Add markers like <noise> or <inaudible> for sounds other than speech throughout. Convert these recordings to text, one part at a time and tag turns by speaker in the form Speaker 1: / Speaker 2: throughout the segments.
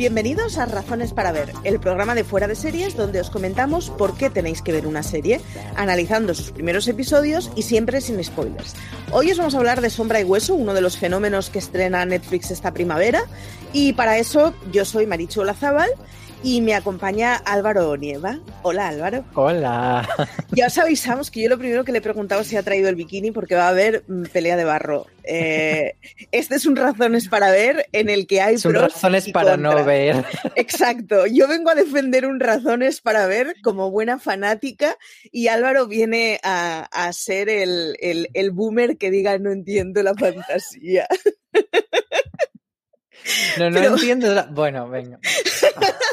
Speaker 1: Bienvenidos a Razones para Ver, el programa de fuera de series donde os comentamos por qué tenéis que ver una serie, analizando sus primeros episodios y siempre sin spoilers. Hoy os vamos a hablar de Sombra y Hueso, uno de los fenómenos que estrena Netflix esta primavera, y para eso yo soy Marichu Olazábal y me acompaña Álvaro Nieva. Hola Álvaro.
Speaker 2: Hola. <laughs>
Speaker 1: Ya os avisamos que yo lo primero que le he preguntado si ha traído el bikini porque va a haber mm, pelea de barro. Eh, este es un razones para ver en el que hay
Speaker 2: Son
Speaker 1: pros
Speaker 2: razones
Speaker 1: y
Speaker 2: para no ver.
Speaker 1: Exacto. Yo vengo a defender un razones para ver como buena fanática y Álvaro viene a, a ser el, el- el boomer que diga no entiendo la fantasía.
Speaker 2: No, no
Speaker 1: Pero-
Speaker 2: entiendo. la- Bueno, venga. <laughs>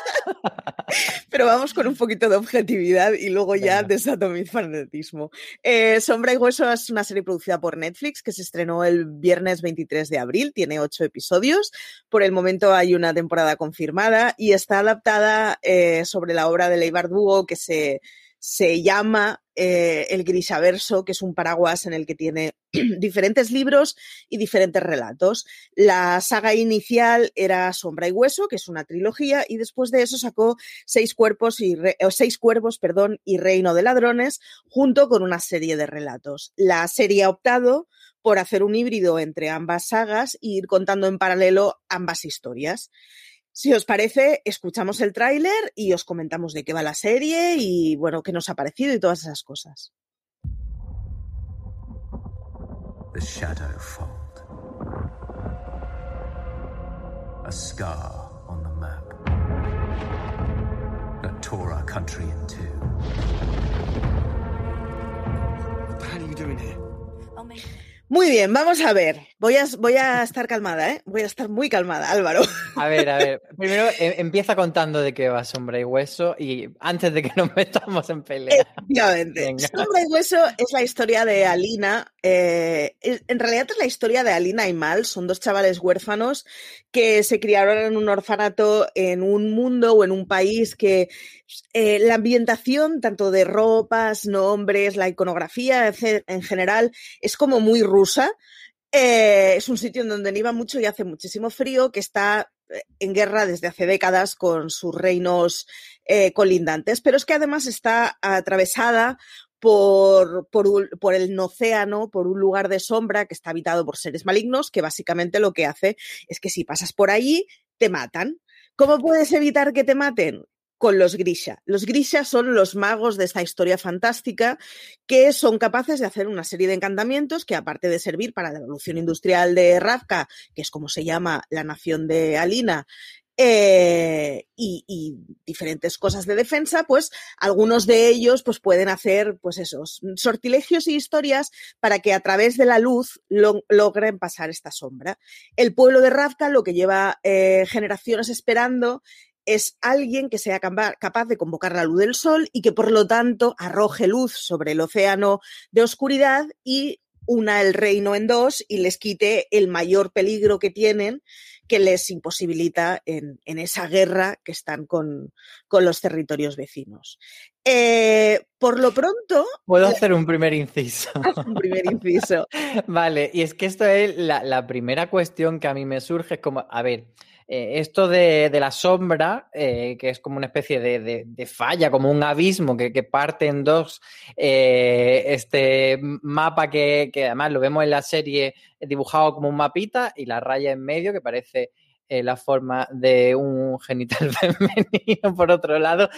Speaker 2: <laughs>
Speaker 1: Pero vamos con un poquito de objetividad y luego ya
Speaker 2: Venga.
Speaker 1: desato mi fanatismo. Eh, Sombra y Hueso es una serie producida por Netflix que se estrenó el viernes 23 de abril, tiene ocho episodios. Por el momento hay una temporada confirmada y está adaptada eh, sobre la obra de Leibar Dugo que se, se llama eh, El Grisaverso, que es un paraguas en el que tiene <clears throat> diferentes libros y diferentes relatos. La saga inicial era Sombra y Hueso, que es una trilogía, y después de eso sacó Seis Cuerpos y Seis Cuervos, perdón, y Reino de Ladrones, junto con una serie de relatos. La serie ha optado por hacer un híbrido entre ambas sagas e ir contando en paralelo ambas historias. Si os parece, escuchamos el tráiler y os comentamos de qué va la serie y bueno, qué nos ha parecido y todas esas cosas.
Speaker 3: The shadow fold. A scar on the map that tore our country in two.
Speaker 4: What the hell are you doing here?
Speaker 1: Muy bien, vamos a ver. Voy a, voy a estar calmada, ¿eh? Voy a estar muy calmada, Álvaro.
Speaker 2: A ver, a ver. Primero eh, empieza contando de qué va Sombra y Hueso y antes de que nos <laughs> metamos en pelea.
Speaker 1: Efectivamente. Sombra y Hueso es la historia de Alina. eh, en realidad es la historia de Alina y Mal. Son dos chavales huérfanos que se criaron en un orfanato en un mundo o en un país que eh, la ambientación, tanto de ropas, nombres, la iconografía en general, es como muy rusa. Eh, es un sitio en donde nieva mucho y hace muchísimo frío, que está eh, en guerra desde hace décadas con sus reinos eh, colindantes, pero es que además está atravesada por, por, el océano, por un lugar de sombra que está habitado por seres malignos, que básicamente lo que hace es que si pasas por allí, te matan. ¿Cómo puedes evitar que te maten? Con los Grisha. Los Grisha son los magos de esta historia fantástica que son capaces de hacer una serie de encantamientos que, aparte de servir para la evolución industrial de Ravka, que es como se llama la nación de Alina, eh, y, diferentes cosas de defensa, pues algunos de ellos pues pueden hacer pues esos sortilegios y historias para que a través de la luz lo- logren pasar esta sombra. El pueblo de Ravka lo que lleva eh, generaciones esperando es alguien que sea capaz de convocar la luz del sol y que por lo tanto arroje luz sobre el océano de oscuridad y una el reino en dos y les quite el mayor peligro que tienen que les imposibilita en, en esa guerra que están con, con los territorios vecinos. Eh, por lo pronto,
Speaker 2: Puedo hacer un primer inciso. <laughs>
Speaker 1: un primer inciso. <laughs>
Speaker 2: Vale, y es que esto es la, la primera cuestión que a mí me surge, es como, a ver, eh, esto de, la sombra, eh, que es como una especie de, falla, como un abismo que, parte en dos, eh, este mapa que, que además lo vemos en la serie dibujado como un mapita y la raya en medio que parece la forma de un genital <laughs> femenino, por otro lado.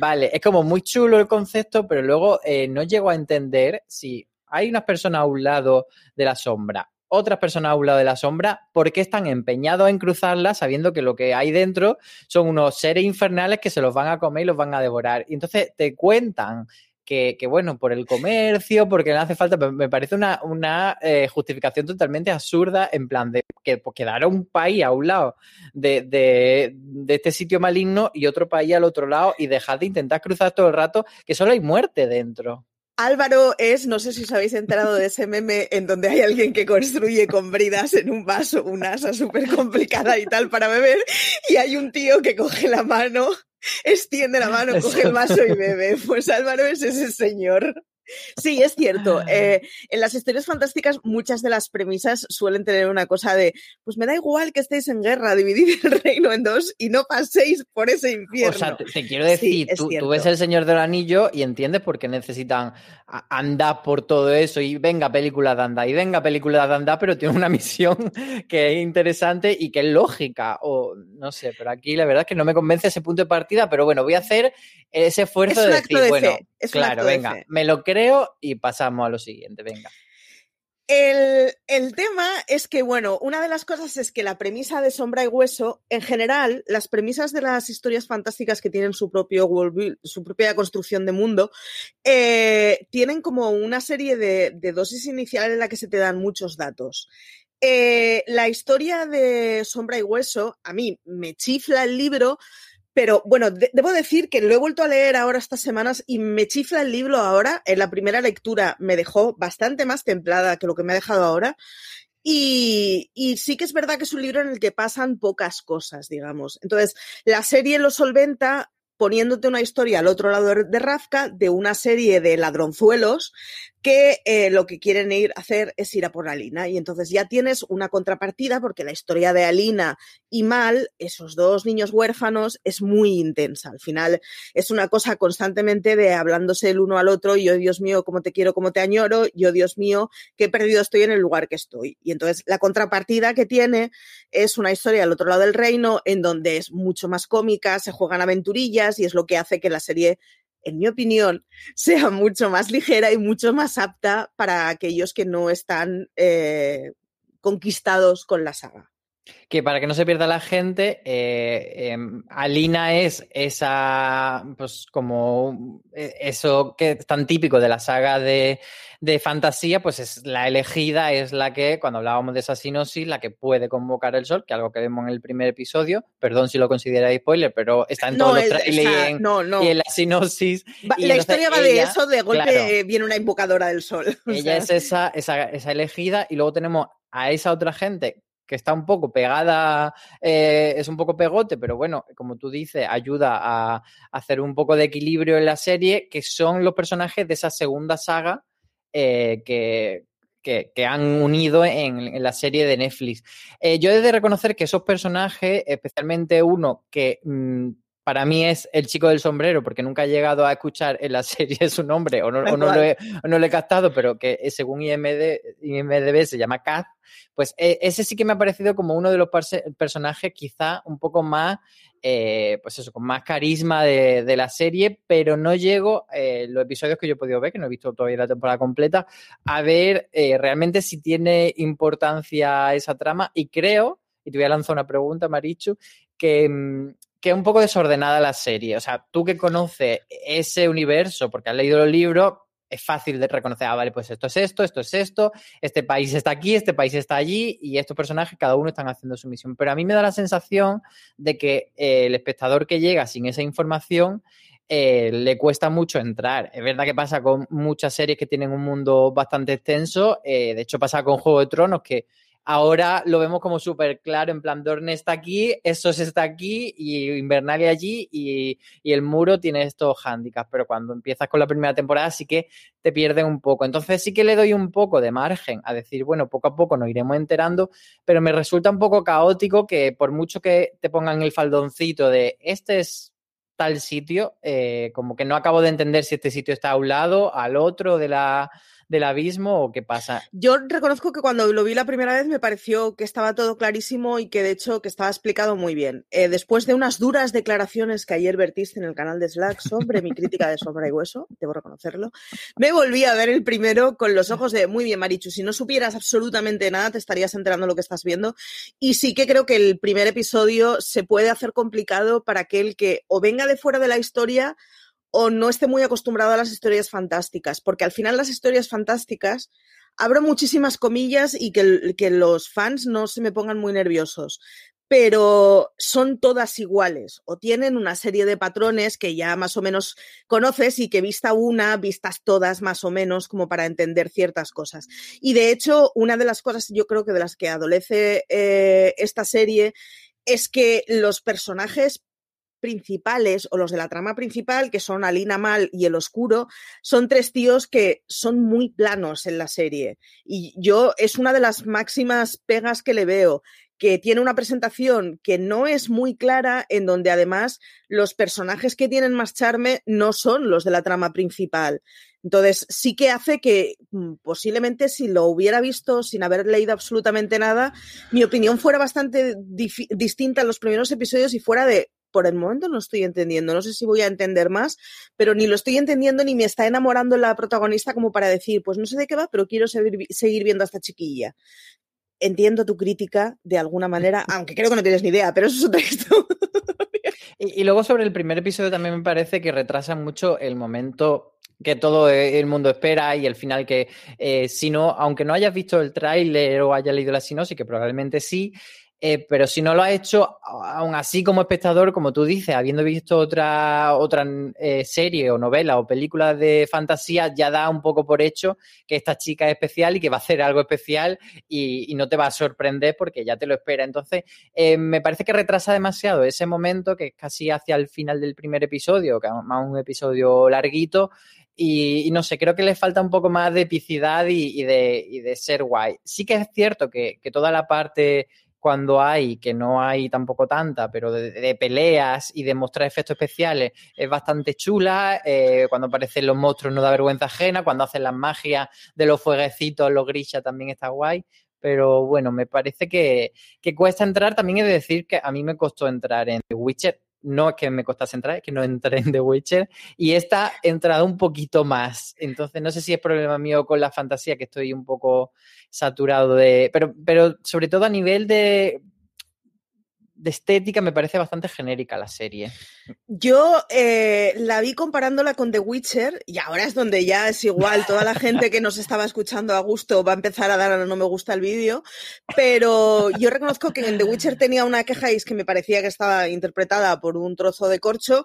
Speaker 2: Vale, es como muy chulo el concepto, pero luego no llego a entender si hay unas personas a un lado de la sombra, otras personas a un lado de la sombra, ¿por qué están empeñados en cruzarla sabiendo que lo que hay dentro son unos seres infernales que se los van a comer y los van a devorar? Y entonces te cuentan que, que, bueno, por el comercio, porque le hace falta, me parece una, una eh, justificación totalmente absurda en plan de que pues, un país a un lado de, de, este sitio maligno y otro país al otro lado y dejar de intentar cruzar todo el rato, que solo hay muerte dentro.
Speaker 1: Álvaro es, no sé si os habéis enterado de ese meme en donde hay alguien que construye con bridas en un vaso una asa súper complicada y tal para beber y hay un tío que coge la mano, <laughs> extiende la mano, coge el vaso y bebe. Pues Álvaro es ese señor. Sí, es cierto. Eh, en las historias fantásticas muchas de las premisas suelen tener una cosa de, pues me da igual que estéis en guerra, dividid el <laughs> reino en dos y no paséis por ese infierno.
Speaker 2: O sea, te, te quiero decir,
Speaker 1: Sí,
Speaker 2: tú, ves el Señor del Anillo y entiendes por qué necesitan andar por todo eso y venga película de andar y venga película de andar, pero tiene una <laughs> misión que es interesante y que es lógica o no sé, pero aquí la verdad es que no me convence ese punto de partida, pero bueno, voy a hacer ese esfuerzo
Speaker 1: Es
Speaker 2: de decir,
Speaker 1: de
Speaker 2: bueno,
Speaker 1: es
Speaker 2: claro, venga, me lo creo y pasamos a lo siguiente, venga.
Speaker 1: El, el tema es que, bueno, una de las cosas es que la premisa de Sombra y Hueso, en general, las premisas de las historias fantásticas que tienen su propio su propia construcción de mundo, eh, tienen como una serie de, dosis inicial en la que se te dan muchos datos. Eh, la historia de Sombra y Hueso, a mí me chifla el libro, pero bueno, de- debo decir que lo he vuelto a leer ahora estas semanas y me chifla el libro ahora. En la primera lectura me dejó bastante más templada que lo que me ha dejado ahora. Y, y sí que es verdad que es un libro en el que pasan pocas cosas, digamos. Entonces, la serie lo solventa poniéndote una historia al otro lado de Rafka de una serie de ladronzuelos que eh, lo que quieren ir a hacer es ir a por Alina. Y entonces ya tienes una contrapartida porque la historia de Alina y Mal, esos dos niños huérfanos, es muy intensa. Al final es una cosa constantemente de hablándose el uno al otro, yo Dios mío, cómo te quiero, cómo te añoro, yo Dios mío, qué perdido estoy en el lugar que estoy. Y entonces la contrapartida que tiene es una historia al otro lado del reino en donde es mucho más cómica, se juegan aventurillas y es lo que hace que la serie en mi opinión, sea mucho más ligera y mucho más apta para aquellos que no están eh, conquistados con la saga.
Speaker 2: Que para que no se pierda la gente, eh, eh, Alina es esa, pues como eh, eso que es tan típico de la saga de, de fantasía, pues es la elegida, es la que, cuando hablábamos de esa sinosis, la que puede convocar el sol, que algo que vemos en el primer episodio, perdón si lo consideráis spoiler, pero está en todos los
Speaker 1: el-
Speaker 2: trailers
Speaker 1: o sea, no, no.
Speaker 2: y en la sinosis.
Speaker 1: Va-
Speaker 2: y
Speaker 1: la historia va de eso, de golpe
Speaker 2: claro.
Speaker 1: viene una invocadora del sol. <laughs> O
Speaker 2: Ella
Speaker 1: sea,
Speaker 2: es esa, esa, esa elegida y luego tenemos a esa otra gente que está un poco pegada, eh, es un poco pegote, pero bueno, como tú dices, ayuda a, hacer un poco de equilibrio en la serie, que son los personajes de esa segunda saga eh, que, que, han unido en, en la serie de Netflix. Eh, yo he de reconocer que esos personajes, especialmente uno que mm, para mí es el chico del sombrero, porque nunca he llegado a escuchar en la <laughs> serie su nombre o no, o no lo, he, o no lo he captado, pero que eh, según IMD, IMDB se llama Kaz, pues eh, ese sí que me ha parecido como uno de los personajes quizá un poco más, eh, pues eso, con más carisma de, de la serie, pero no llego, eh, los episodios que yo he podido ver, que no he visto todavía la temporada completa, a ver eh, realmente si tiene importancia esa trama y creo, y te voy a lanzar una pregunta, Marichu, que... que es un poco desordenada la serie. O sea, tú que conoces ese universo, porque has leído los libros, es fácil de reconocer, ah, vale, pues esto es esto, esto es esto, este país está aquí, este país está allí, y estos personajes cada uno están haciendo su misión. Pero a mí me da la sensación de que eh, el espectador que llega sin esa información eh, le cuesta mucho entrar. Es verdad que pasa con muchas series que tienen un mundo bastante extenso, eh, de hecho pasa con Juego de Tronos que ahora lo vemos como súper claro, en plan, Dorne está aquí, Essos está aquí, y Invernalia allí, y, el muro tiene estos hándicaps, pero cuando empiezas con la primera temporada sí que te pierden un poco. Entonces sí que le doy un poco de margen a decir, bueno, poco a poco nos iremos enterando, pero me resulta un poco caótico que por mucho que te pongan el faldoncito de este es tal sitio, eh, como que no acabo de entender si este sitio está a un lado, al otro de la, del abismo o qué pasa.
Speaker 1: Yo reconozco que cuando lo vi la primera vez me pareció que estaba todo clarísimo y que de hecho que estaba explicado muy bien. Eh, después de unas duras declaraciones que ayer vertiste en el canal de Slack sobre mi crítica de Sombra y Hueso, debo reconocerlo, me volví a ver el primero con los ojos de muy bien, Marichu, si no supieras absolutamente nada te estarías enterando de lo que estás viendo. Y sí que creo que el primer episodio se puede hacer complicado para aquel que o venga de fuera de la historia o no esté muy acostumbrado a las historias fantásticas, porque al final las historias fantásticas, abro muchísimas comillas y que, los fans no se me pongan muy nerviosos, pero son todas iguales o tienen una serie de patrones que ya más o menos conoces y que vista una, vistas todas más o menos como para entender ciertas cosas. Y de hecho, una de las cosas yo creo que de las que adolece eh, esta serie es que los personajes principales o los de la trama principal, que son Alina Mal y El Oscuro, son tres tíos que son muy planos en la serie. Y yo es una de las máximas pegas que le veo que tiene una presentación que no es muy clara, en donde además los personajes que tienen más charme no son los de la trama principal. Entonces, sí que hace que mm, posiblemente si lo hubiera visto sin haber leído absolutamente nada, mi opinión fuera bastante distinta en los primeros episodios y fuera de, por el momento no estoy entendiendo, no sé si voy a entender más, pero ni lo estoy entendiendo ni me está enamorando la protagonista como para decir, pues no sé de qué va, pero quiero seguir, seguir viendo a esta chiquilla entiendo tu crítica de alguna manera, <laughs> aunque creo que no tienes ni idea, pero eso es otra <laughs> historia.
Speaker 2: Y, y, luego sobre el primer episodio también me parece que retrasa mucho el momento que todo el mundo espera y el final que eh, si no, aunque no hayas visto el tráiler o hayas leído la sinopsis, que probablemente sí, eh, pero si no lo has hecho, aún así como espectador, como tú dices, habiendo visto otra, otra eh, serie o novela o película de fantasía, ya da un poco por hecho que esta chica es especial y que va a hacer algo especial y, no te va a sorprender porque ya te lo espera. Entonces, eh, me parece que retrasa demasiado ese momento, que es casi hacia el final del primer episodio, que es más un episodio larguito, y, no sé, creo que le falta un poco más de epicidad y, de, ser guay. Sí que es cierto que, toda la parte cuando hay, que no hay tampoco tanta, pero de, peleas y de mostrar efectos especiales, es bastante chula. Eh, cuando aparecen los monstruos no da vergüenza ajena. Cuando hacen las magias de los fueguecitos, los grisha también está guay. Pero bueno, me parece que, que cuesta entrar. También he de decir que a mí me costó entrar en The Witcher no es que me costase entrar, es que no entré en The Witcher y esta he entrado un poquito más. Entonces, no sé si es problema mío con la fantasía, que estoy un poco saturado de. Pero, pero sobre todo a nivel de, de estética me parece bastante genérica la serie.
Speaker 1: Yo eh, la vi comparándola con The Witcher y ahora es donde ya es igual, toda la gente que nos estaba escuchando a gusto va a empezar a dar a no me gusta el vídeo, pero yo reconozco que en The Witcher tenía una queja es que me parecía que estaba interpretada por un trozo de corcho,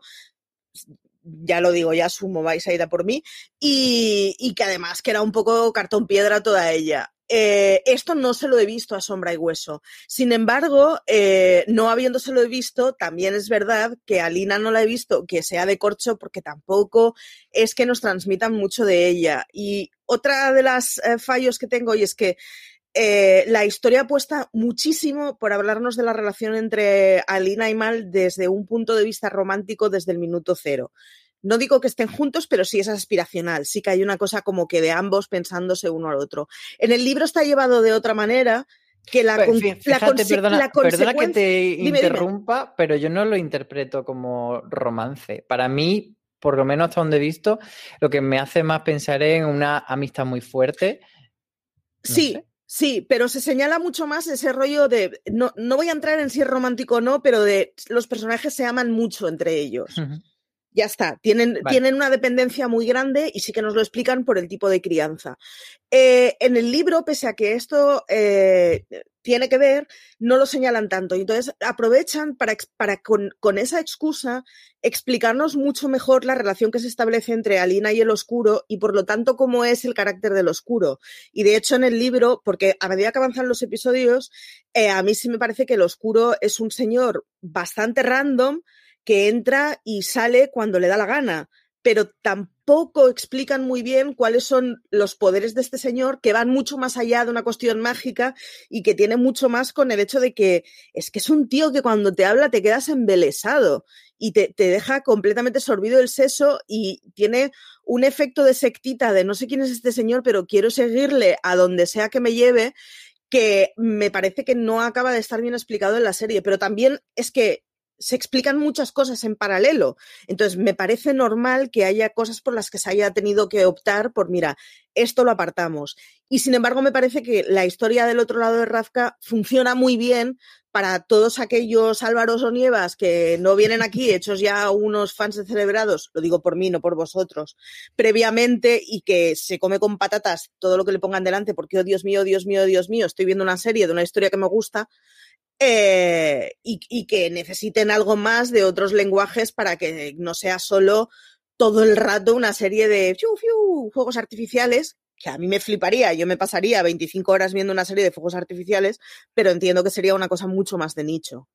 Speaker 1: ya lo digo, ya asumo, vais a ir a por mí, y, y que además que era un poco cartón piedra toda ella. Eh, esto no se lo he visto a sombra y hueso. Sin embargo, eh, no habiéndoselo visto, también es verdad que a Lina no la he visto que sea de corcho porque tampoco es que nos transmitan mucho de ella. Y otra de las eh, fallos que tengo y es que la historia apuesta muchísimo por hablarnos de la relación entre Alina y Mal desde un punto de vista romántico desde el minuto cero. No digo que estén juntos, pero sí es aspiracional. Sí que hay una cosa como que de ambos pensándose uno al otro. En el libro está llevado de otra manera, que la,
Speaker 2: pues, fíjate, la, perdona, la perdona, que te interrumpa, dime. pero yo no lo interpreto como romance. Para mí, por lo menos hasta donde he visto, lo que me hace más pensar en una amistad muy fuerte.
Speaker 1: No sí. Sé. Sí, pero se señala mucho más ese rollo de, no, no voy a entrar en si es romántico o no, pero de los personajes se aman mucho entre ellos. Uh -huh. Ya está, tienen, vale. tienen, una dependencia muy grande y sí que nos lo explican por el tipo de crianza. Eh, en el libro, pese a que esto eh, tiene que ver, no lo señalan tanto. Y entonces aprovechan para, para con, con, esa excusa explicarnos mucho mejor la relación que se establece entre Alina y el oscuro y por lo tanto cómo es el carácter del oscuro. Y de hecho en el libro, porque a medida que avanzan los episodios, eh, a mí sí me parece que el oscuro es un señor bastante random que entra y sale cuando le da la gana, pero tampoco explican muy bien cuáles son los poderes de este señor que van mucho más allá de una cuestión mágica y que tiene mucho más con el hecho de que es que es un tío que cuando te habla te quedas embelesado y te, te deja completamente sorbido el seso y tiene un efecto de sectita de no sé quién es este señor, pero quiero seguirle a donde sea que me lleve que me parece que no acaba de estar bien explicado en la serie, pero también es que se explican muchas cosas en paralelo. Entonces, me parece normal que haya cosas por las que se haya tenido que optar por, mira, esto lo apartamos. Y sin embargo, me parece que la historia del otro lado de Rafka funciona muy bien para todos aquellos Álvaros o Nievas que no vienen aquí <laughs> hechos ya unos fans de celebrados, lo digo por mí, no por vosotros, previamente y que se come con patatas todo lo que le pongan delante porque, oh Dios mío, Dios mío, Dios mío, estoy viendo una serie de una historia que me gusta, eh, y, que necesiten algo más de otros lenguajes para que no sea solo todo el rato una serie de fuegos artificiales, que a mí me fliparía, yo me pasaría 25 horas viendo una serie de fuegos artificiales, pero entiendo que sería una cosa mucho más de nicho.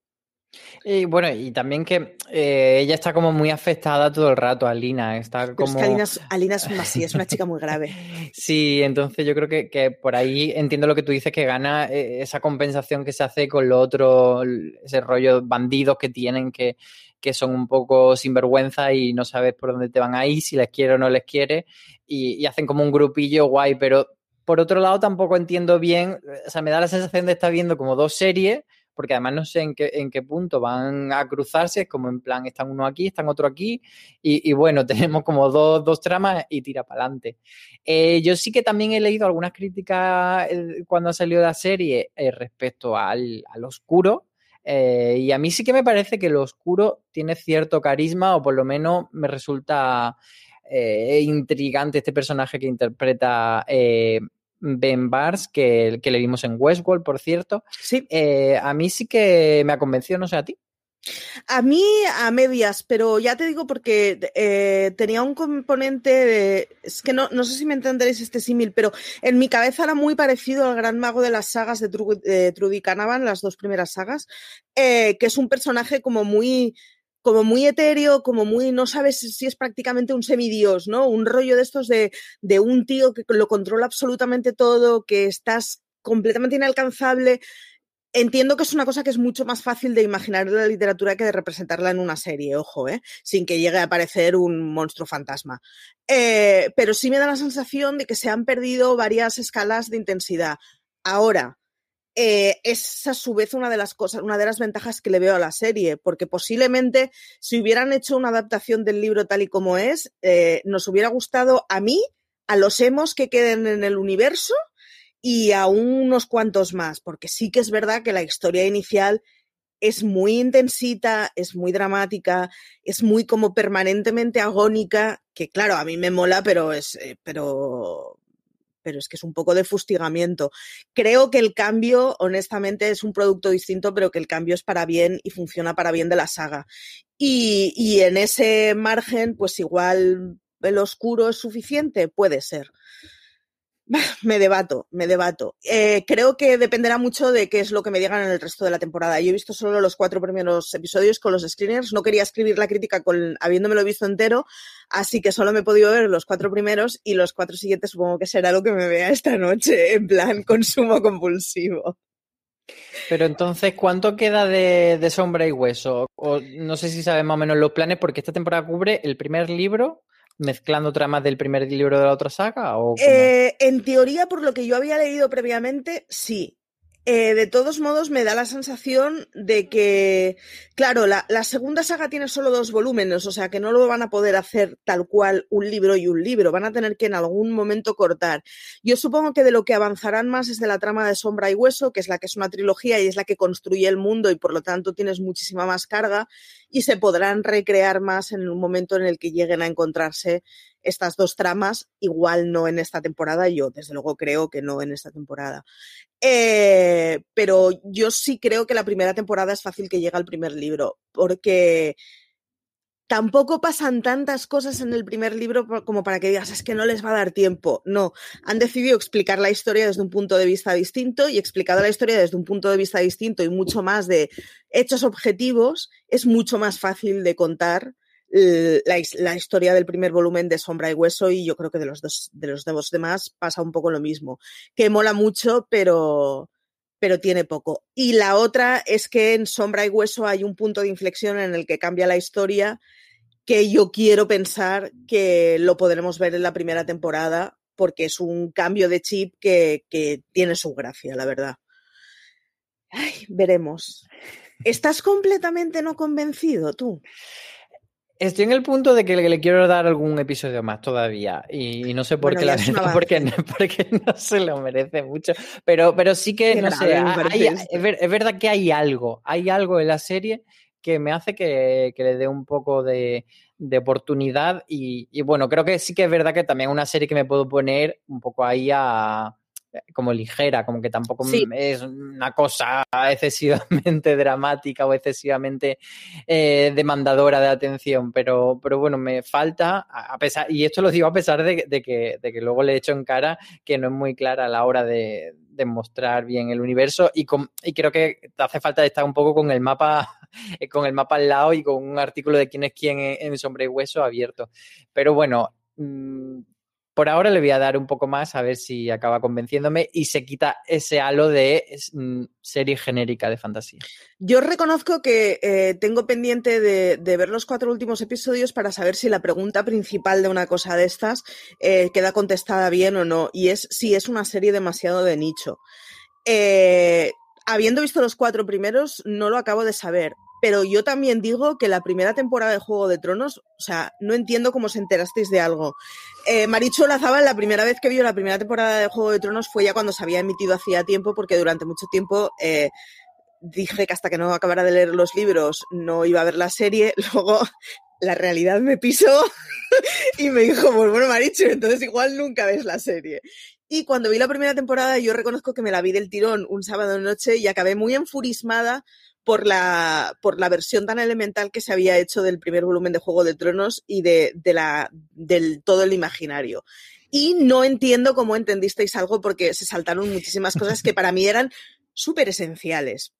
Speaker 2: Y bueno, y también que eh, ella está como muy afectada todo el rato, Alina. Está
Speaker 1: Pero
Speaker 2: como...
Speaker 1: es que Alina, es- Alina es así, es una chica muy grave. <laughs>
Speaker 2: Sí, entonces yo creo que, que por ahí entiendo lo que tú dices, que gana eh, esa compensación que se hace con lo otro, ese rollo bandidos que tienen, que, que son un poco sinvergüenza y no sabes por dónde te van a ir, si les quiere o no les quiere, y, y hacen como un grupillo guay, pero por otro lado tampoco entiendo bien, o sea, me da la sensación de estar viendo como dos series, porque además no sé en qué, en qué punto van a cruzarse, es como en plan, están uno aquí, están otro aquí, y, bueno, <laughs> tenemos como dos, dos tramas y tira para adelante. Eh, yo sí que también he leído algunas críticas eh, cuando ha salido la serie eh, respecto al, al oscuro. y a mí sí que me parece que lo oscuro tiene cierto carisma, o por lo menos me resulta intrigante este personaje que interpreta Ben Bars, que, que le vimos en Westworld, por cierto.
Speaker 1: Sí,
Speaker 2: Eh, a mí sí que me ha convencido, no sé a ti.
Speaker 1: a mí a medias, pero ya te digo porque eh, tenía un componente de... Es que no, no sé si me entenderéis este símil, pero en mi cabeza era muy parecido al gran mago de las sagas de, Tru- de Trudy Canavan, las dos primeras sagas, eh, que es un personaje como muy como muy etéreo, como muy, no sabes si es prácticamente un semidios, ¿no? Un rollo de estos de, de un tío que lo controla absolutamente todo, que estás completamente inalcanzable. Entiendo que es una cosa que es mucho más fácil de imaginar en la literatura que de representarla en una serie, ojo, ¿eh? sin que llegue a aparecer un monstruo fantasma. Eh, pero sí me da la sensación de que se han perdido varias escalas de intensidad. Ahora, eh, es a su vez una de las cosas, una de las ventajas que le veo a la serie, porque posiblemente si hubieran hecho una adaptación del libro tal y como es, eh, nos hubiera gustado a mí, a los emos que queden en el universo y a unos cuantos más, porque sí que es verdad que la historia inicial es muy intensita, es muy dramática, es muy como permanentemente agónica, que claro, a mí me mola, pero es, eh, pero, pero es que es un poco de fustigamiento. Creo que el cambio, honestamente, es un producto distinto, pero que el cambio es para bien y funciona para bien de la saga. Y, y en ese margen, pues igual el oscuro es suficiente, puede ser. <laughs> Me debato, me debato. Eh, creo que dependerá mucho de qué es lo que me digan en el resto de la temporada. Yo he visto solo los cuatro primeros episodios con los screeners. No quería escribir la crítica con, habiéndomelo visto entero, así que solo me he podido ver los cuatro primeros y los cuatro siguientes supongo que será lo que me vea esta noche, en plan <laughs> consumo compulsivo.
Speaker 2: Pero entonces, ¿cuánto queda de, de Sombra y Hueso? O no sé si sabes más o menos los planes, porque esta temporada cubre el primer libro, mezclando tramas del primer libro de la otra saga. ¿o?
Speaker 1: Eh, en teoría, por lo que yo había leído previamente, sí. Eh, de todos modos, me da la sensación de que, claro, la, la, segunda saga tiene solo dos volúmenes, o sea que no lo van a poder hacer tal cual un libro y un libro, van a tener que en algún momento cortar. Yo supongo que de lo que avanzarán más es de la trama de Sombra y Hueso, que es la que es una trilogía y es la que construye el mundo y por lo tanto tienes muchísima más carga y se podrán recrear más en un momento en el que lleguen a encontrarse estas dos tramas, igual no en esta temporada, yo desde luego creo que no en esta temporada. Eh, pero yo sí creo que la primera temporada es fácil que llegue al primer libro, porque tampoco pasan tantas cosas en el primer libro como para que digas, es que no les va a dar tiempo. No, han decidido explicar la historia desde un punto de vista distinto y explicado la historia desde un punto de vista distinto y mucho más de hechos objetivos, es mucho más fácil de contar la, la, historia del primer volumen de Sombra y Hueso y yo creo que de los dos, de los dos demás pasa un poco lo mismo, que mola mucho, pero, pero tiene poco. Y la otra es que en Sombra y Hueso hay un punto de inflexión en el que cambia la historia que yo quiero pensar que lo podremos ver en la primera temporada porque es un cambio de chip que, que tiene su gracia, la verdad. Ay, veremos. ¿Estás completamente no convencido tú?
Speaker 2: Estoy en el punto de que le, le, quiero dar algún episodio más todavía y, y no sé por bueno, qué la verdad, <laughs> porque no, porque no se lo merece mucho, pero, pero sí que, qué no sé, hay, es, ver, es, verdad que hay algo, hay algo en la serie que me hace que, que le dé un poco de, de oportunidad y, y, bueno, creo que sí que es verdad que también es una serie que me puedo poner un poco ahí a como ligera, como que tampoco sí. es una cosa excesivamente <laughs> dramática o excesivamente eh, demandadora de atención, pero, pero bueno, me falta, a pesar, y esto lo digo a pesar de, de, que, de que luego le he hecho en cara que no es muy clara a la hora de, de mostrar bien el universo y, con, y creo que te hace falta estar un poco con el mapa <laughs> con el mapa al lado y con un artículo de quién es quién en, en Sombra y Hueso abierto. Pero bueno, mm, por ahora le voy a dar un poco más a ver si acaba convenciéndome y se quita ese halo de mm, serie genérica de fantasía.
Speaker 1: Yo reconozco que eh, tengo pendiente de, ver los cuatro últimos episodios para saber si la pregunta principal de una cosa de estas eh, queda contestada bien o no, y es si es una serie demasiado de nicho. Eh, habiendo visto los cuatro primeros, no lo acabo de saber pero yo también digo que la primera temporada de Juego de Tronos, o sea, no entiendo cómo os enterasteis de algo. Eh, Lazábal, la primera vez que vio la primera temporada de Juego de Tronos fue ya cuando se había emitido hacía tiempo, porque durante mucho tiempo eh, dije que hasta que no acabara de leer los libros no iba a ver la serie. <laughs> Luego la realidad me pisó <laughs> y me dijo, pues bueno, Maricho, entonces igual nunca ves la serie. Y cuando vi la primera temporada, yo reconozco que me la vi del tirón un sábado noche y acabé muy enfurismada por la, por la versión tan elemental que se había hecho del primer volumen de Juego de Tronos y de, de la, del todo el imaginario. Y no entiendo cómo entendisteis algo porque se saltaron muchísimas cosas que para mí eran súper esenciales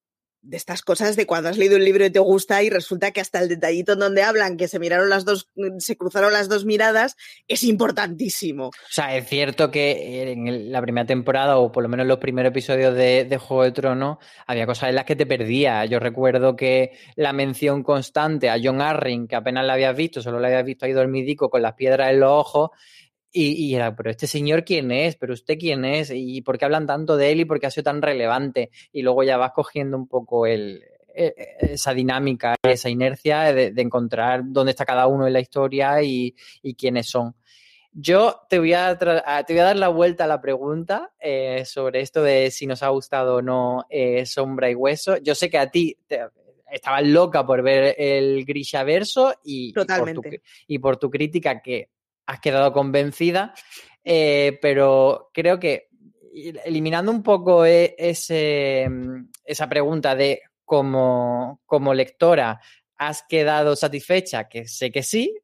Speaker 1: de estas cosas de cuando has leído un libro y te gusta y resulta que hasta el detallito en donde hablan que se miraron las dos, se cruzaron las dos miradas, es importantísimo.
Speaker 2: O sea, es cierto que en la primera temporada, o por lo menos los primeros episodios de, de Juego de Tronos, había cosas en las que te perdía. Yo recuerdo que la mención constante a John Arryn, que apenas la habías visto, solo la habías visto ahí dormidico con las piedras en los ojos, y, y, era, pero este señor quién es, pero usted quién es, y por qué hablan tanto de él y por qué ha sido tan relevante. Y luego ya vas cogiendo un poco el, e, e, esa dinámica, esa inercia de, de, encontrar dónde está cada uno en la historia y, y quiénes son. Yo te voy, a te voy a dar la vuelta a la pregunta eh, sobre esto de si nos ha gustado o no eh, Sombra y Hueso. Yo sé que a ti te, estabas loca por ver el Grisha verso y. Por tu, y por tu crítica que has quedado convencida, eh, pero creo que eliminando un poco e, ese, esa pregunta de como, como lectora, ¿has quedado satisfecha? Que sé que sí,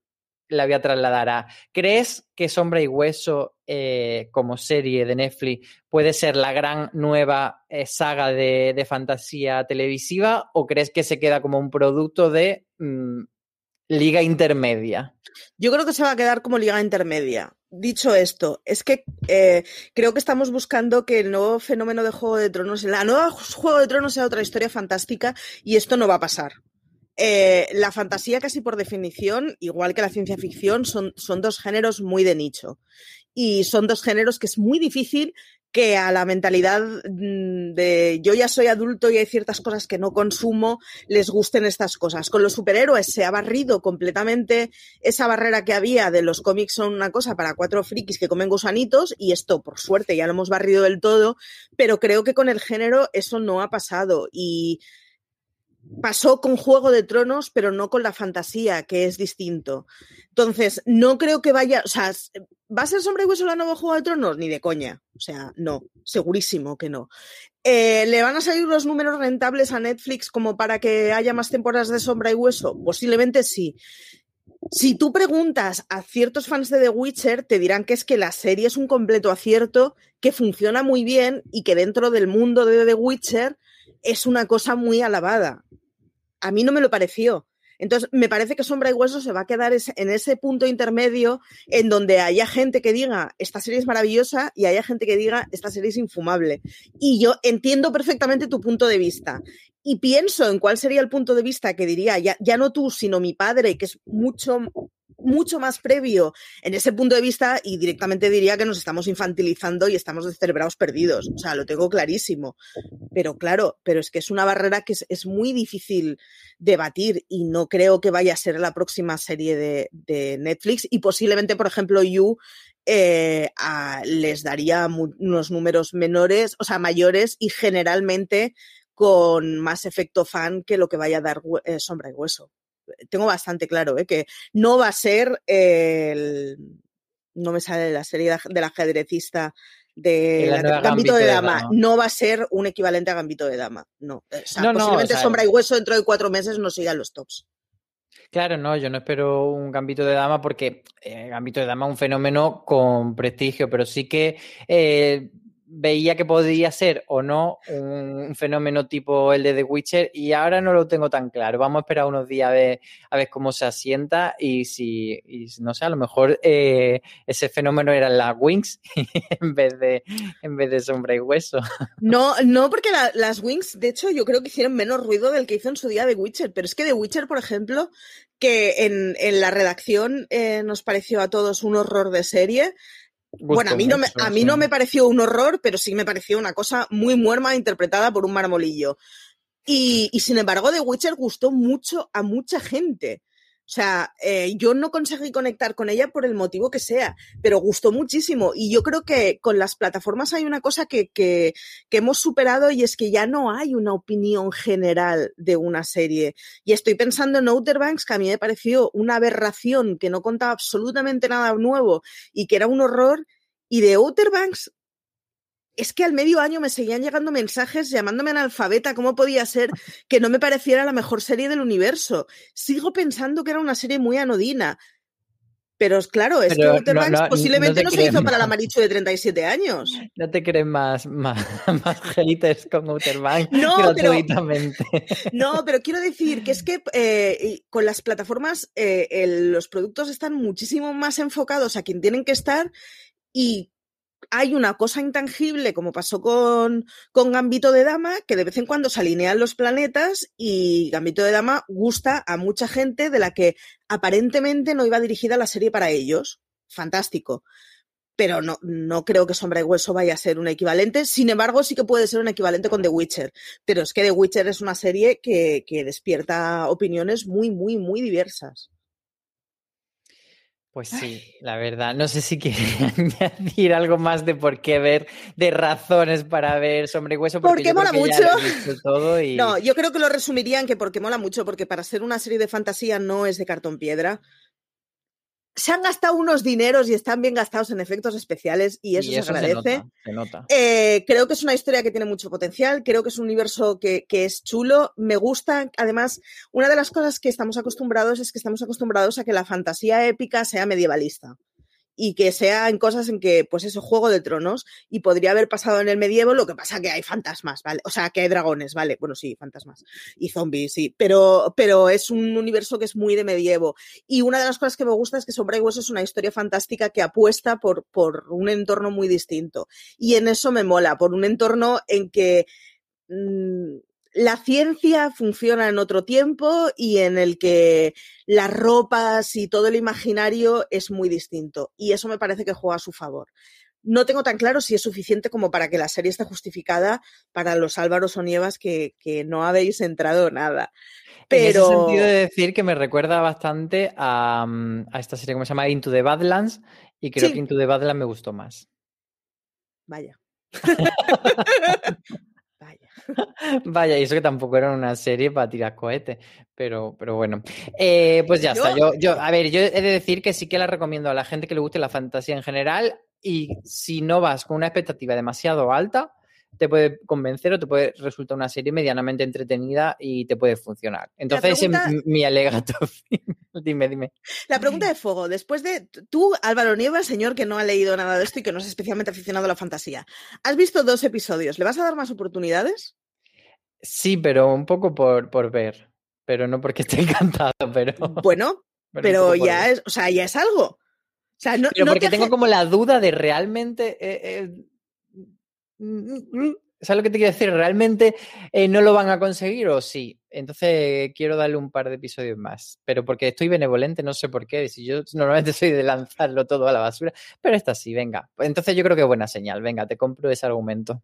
Speaker 2: la voy a trasladar a. ¿Crees que Sombra y Hueso, eh, como serie de Netflix, puede ser la gran nueva eh, saga de, de, fantasía televisiva? ¿O crees que se queda como un producto de mmm, liga intermedia?
Speaker 1: Yo creo que se va a quedar como liga intermedia. Dicho esto, es que eh, creo que estamos buscando que el nuevo fenómeno de Juego de Tronos, la nueva Juego de Tronos sea otra historia fantástica y esto no va a pasar. Eh, la fantasía casi por definición, igual que la ciencia ficción, son, son dos géneros muy de nicho. Y son dos géneros que es muy difícil que a la mentalidad mm, de yo ya soy adulto y hay ciertas cosas que no consumo, les gusten estas cosas. Con los superhéroes se ha barrido completamente esa barrera que había de los cómics son una cosa para cuatro frikis que comen gusanitos y esto, por suerte, ya lo hemos barrido del todo, pero creo que con el género eso no ha pasado y pasó con Juego de Tronos, pero no con la fantasía, que es distinto. Entonces, no creo que vaya, o sea, ¿va a ser Sombra y Hueso la nueva Juego de Tronos? Ni de coña. O sea, no, segurísimo que no. Eh, ¿Le van a salir los números rentables a Netflix como para que haya más temporadas de Sombra y Hueso? Posiblemente sí. Si tú preguntas a ciertos fans de The Witcher, te dirán que es que la serie es un completo acierto, que funciona muy bien y que dentro del mundo de The Witcher es una cosa muy alabada. A mí no me lo pareció. Entonces, me parece que Sombra y Hueso se va a quedar en ese punto intermedio en donde haya gente que diga, esta serie es maravillosa, y haya gente que diga, esta serie es infumable. Y yo entiendo perfectamente tu punto de vista. Y pienso en cuál sería el punto de vista que diría, ya, ya no tú, sino mi padre, que es mucho mucho más previo en ese punto de vista y directamente diría que nos estamos infantilizando y estamos descerebrados perdidos. O sea, lo tengo clarísimo. Pero claro, pero es que es una barrera que es, es muy difícil debatir y no creo que vaya a ser la próxima serie de, de Netflix y posiblemente, por ejemplo, You eh, a, les daría unos números menores, o sea, mayores y generalmente con más efecto fan que lo que vaya a dar eh, Sombra y Hueso tengo bastante claro, ¿eh? que no va a ser el. No me sale la serie del ajedrecista de la Gambito, Gambito, de, Dama. de, Dama. No va a ser un equivalente a Gambito de Dama. No. O sea, no posiblemente no, o sea, Sombra y Hueso dentro de cuatro meses no sigan los tops.
Speaker 2: Claro, no, yo no espero un gambito de dama porque eh, gambito de dama es un fenómeno con prestigio, pero sí que eh, veía que podría ser o no un, fenómeno tipo el de The Witcher y ahora no lo tengo tan claro. Vamos a esperar unos días a ver, cómo se asienta y si, no sé, a lo mejor eh, ese fenómeno eran las Wings <laughs> en vez de en vez de sombra y hueso.
Speaker 1: No, no, porque las Wings, de hecho, yo creo que hicieron menos ruido del que hizo en su día The Witcher, pero es que The Witcher, por ejemplo, que en, en la redacción eh, nos pareció a todos un horror de serie, bueno, a mí, no me, a mí no me pareció un horror, pero sí me pareció una cosa muy muerma interpretada por un marmolillo. Y, y sin embargo, The Witcher gustó mucho a mucha gente. O sea, eh, yo no conseguí conectar con ella por el motivo que sea, pero gustó muchísimo. Y yo creo que con las plataformas hay una cosa que, que, que, hemos superado y es que ya no hay una opinión general de una serie. Y estoy pensando en Outer Banks, que a mí me pareció una aberración, que no contaba absolutamente nada nuevo y que era un horror. Y de Outer Banks es que al medio año me seguían llegando mensajes llamándome analfabeta, ¿cómo podía ser que no me pareciera la mejor serie del universo? Sigo pensando que era una serie muy anodina. Pero claro, es que Outer Banks posiblemente no, se hizo para la Marichu de 37 años.
Speaker 2: No te crees más, más, <laughs> más haters con Outer Banks
Speaker 1: no, gratuitamente. Pero, no, pero quiero decir que es que eh, con las plataformas eh, el, los productos están muchísimo más enfocados a quien tienen que estar y hay una cosa intangible, como pasó con, con Gambito de Dama, que de vez en cuando se alinean los planetas y Gambito de Dama gusta a mucha gente de la que aparentemente no iba dirigida la serie para ellos. Fantástico. Pero no, no creo que Sombra y Hueso vaya a ser un equivalente. Sin embargo, sí que puede ser un equivalente con The Witcher. Pero es que The Witcher es una serie que, que despierta opiniones muy, muy, muy diversas.
Speaker 2: Pues sí, la verdad. No sé si quiere <laughs> añadir algo más de por qué ver, de razones para ver Sombra y Hueso.
Speaker 1: Porque, porque mola mucho. Todo y... No, yo creo que lo resumiría en que porque mola mucho, porque para ser una serie de fantasía no es de cartón piedra se han gastado unos dineros y están bien gastados en efectos especiales y eso, se agradece.
Speaker 2: Se nota,
Speaker 1: eh, creo que es una historia que tiene mucho potencial, creo que es un universo que, que, es chulo, me gusta. Además, una de las cosas que estamos acostumbrados es que estamos acostumbrados a que la fantasía épica sea medievalista y que sea en cosas en que, pues eso, Juego de Tronos, y podría haber pasado en el medievo, lo que pasa que hay fantasmas, ¿vale? O sea, que hay dragones, ¿vale? Bueno, sí, fantasmas. Y zombies, sí. Pero, pero es un universo que es muy de medievo. Y una de las cosas que me gusta es que Sombra y Hueso es una historia fantástica que apuesta por, por un entorno muy distinto. Y en eso me mola, por un entorno en que mmm, la ciencia funciona en otro tiempo y en el que las ropas y todo el imaginario es muy distinto. Y eso me parece que juega a su favor. No tengo tan claro si es suficiente como para que la serie esté justificada para los Álvaros o Nievas que, que no habéis entrado nada. Pero... En ese
Speaker 2: sentido de decir que me recuerda bastante a, mm, a esta serie que se llama Into the Badlands y creo sí. que Into the Badlands me gustó más.
Speaker 1: Vaya. <laughs> <laughs>
Speaker 2: Vaya, y eso que tampoco era una serie para tirar cohetes, pero, pero bueno. Eh, pues ya ¿Yo? está. Yo, yo, a ver, yo he de decir que sí que la recomiendo a la gente que le guste la fantasía en general y si no vas con una expectativa demasiado alta, te puede convencer o te puede resultar una serie medianamente entretenida y te puede funcionar. Entonces, pregunta... es mi alegato. <laughs> dime, dime.
Speaker 1: La pregunta de fuego. Después de tú, Álvaro Nieva, señor que no ha leído nada de esto y que no es especialmente aficionado a la fantasía, has visto dos episodios. ¿Le vas a dar más oportunidades?
Speaker 2: Sí, pero un poco por, por ver. Pero no porque esté <laughs> encantado, pero.
Speaker 1: Bueno, <laughs> pero, pero ya es, o sea, ya es algo. O sea, no,
Speaker 2: pero no porque tengo como la duda de realmente. Eh, eh, ¿Sabes lo que te quiero decir? ¿Realmente eh, no lo van a conseguir o sí? Entonces quiero darle un par de episodios más. Pero porque estoy benevolente, no sé por qué. Si yo normalmente <laughs> soy de lanzarlo todo a la basura. Pero esta sí, venga. Entonces yo creo que es buena señal. Venga, te compro ese argumento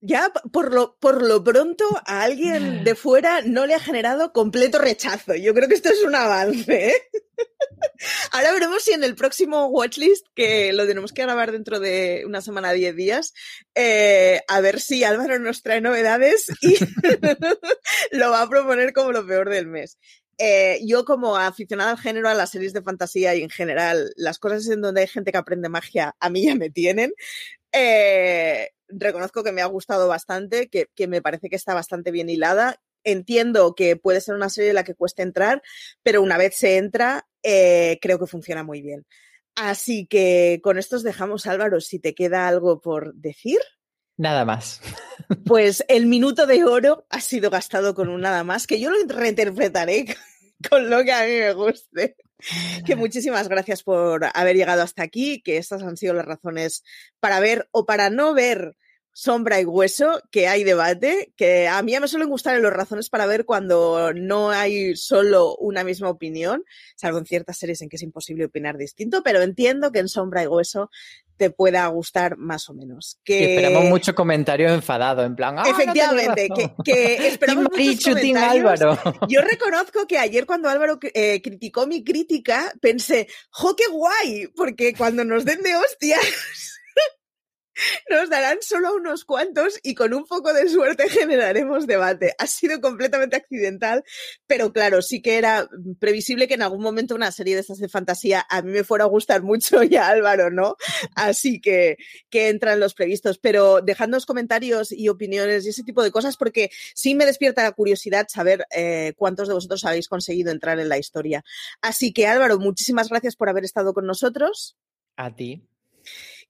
Speaker 1: ya por lo, por lo pronto a alguien de <sighs> fuera no le ha generado completo rechazo. Yo creo que esto es un avance. ¿eh? <laughs> Ahora veremos si en el próximo watchlist, que lo tenemos que grabar dentro de una semana, diez días, eh, a ver si Álvaro nos trae novedades y <laughs> <laughs> lo va a proponer como lo peor del mes. Eh, yo como aficionada al género, a las series de fantasía y en general, las cosas en donde hay gente que aprende magia, a mí ya me tienen. Eh, reconozco que me ha gustado bastante, que, que, me parece que está bastante bien hilada. Entiendo que puede ser una serie en la que cueste entrar, pero una vez se entra, eh, creo que funciona muy bien. Así que con esto os dejamos, Álvaro, si te queda algo por decir.
Speaker 2: Nada más. <laughs>
Speaker 1: Pues el minuto de oro ha sido gastado con un nada más, que yo lo reinterpretaré <laughs> con lo que a mí me guste. Que muchísimas gracias por haber llegado hasta aquí, que estas han sido las razones para ver o para no ver sombra y hueso, que hay debate, que a mí me suelen gustar las razones para ver cuando no hay solo una misma opinión, salvo en ciertas series en que es imposible opinar distinto, pero entiendo que en sombra y hueso te pueda gustar más o menos. Que...
Speaker 2: esperamos mucho comentario enfadado, en plan. ¡Ah,
Speaker 1: Efectivamente, que, que, <laughs> esperamos muchos
Speaker 2: Álvaro.
Speaker 1: Yo reconozco que ayer cuando Álvaro eh, criticó mi crítica, pensé, ¡jo, qué guay! Porque cuando nos den de hostias <laughs> nos darán solo unos cuantos y con un poco de suerte <laughs> generaremos debate. Ha sido completamente accidental, pero claro, sí que era previsible que en algún momento una serie de estas de fantasía a mí me fuera a gustar mucho <laughs> y a Álvaro, ¿no? Así que, que entran los previstos. Pero dejadnos comentarios y opiniones y ese tipo de cosas porque sí me despierta la curiosidad saber eh, cuántos de vosotros habéis conseguido entrar en la historia. Así que Álvaro, muchísimas gracias por haber estado con nosotros.
Speaker 2: A ti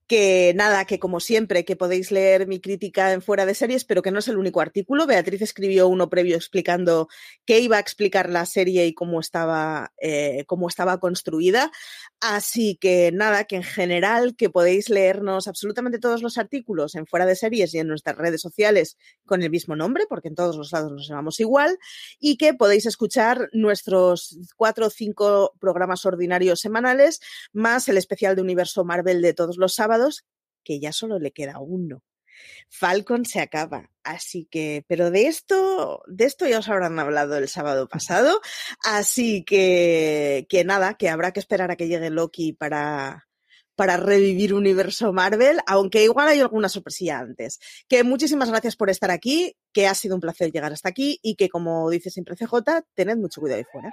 Speaker 1: que nada, que como siempre, que podéis leer mi crítica en fuera de series, pero que no es el único artículo. Beatriz escribió uno previo explicando qué iba a explicar la serie y cómo estaba, eh, cómo estaba construida. Así que nada, que en general que podéis leernos absolutamente todos los artículos en fuera de series y en nuestras redes sociales con el mismo nombre, porque en todos los lados nos llamamos igual, y que podéis escuchar nuestros cuatro o cinco programas ordinarios semanales, más el especial de Universo Marvel de todos los sábados, que ya solo le queda uno. Falcon se acaba. Así que, pero de esto, de esto ya os habrán hablado el sábado pasado. Así que, que nada, que habrá que esperar a que llegue Loki para, para revivir universo Marvel, aunque igual hay alguna sorpresilla antes. Que muchísimas gracias por estar aquí, que ha sido un placer llegar hasta aquí y que, como dice siempre CJ, tened mucho cuidado ahí fuera.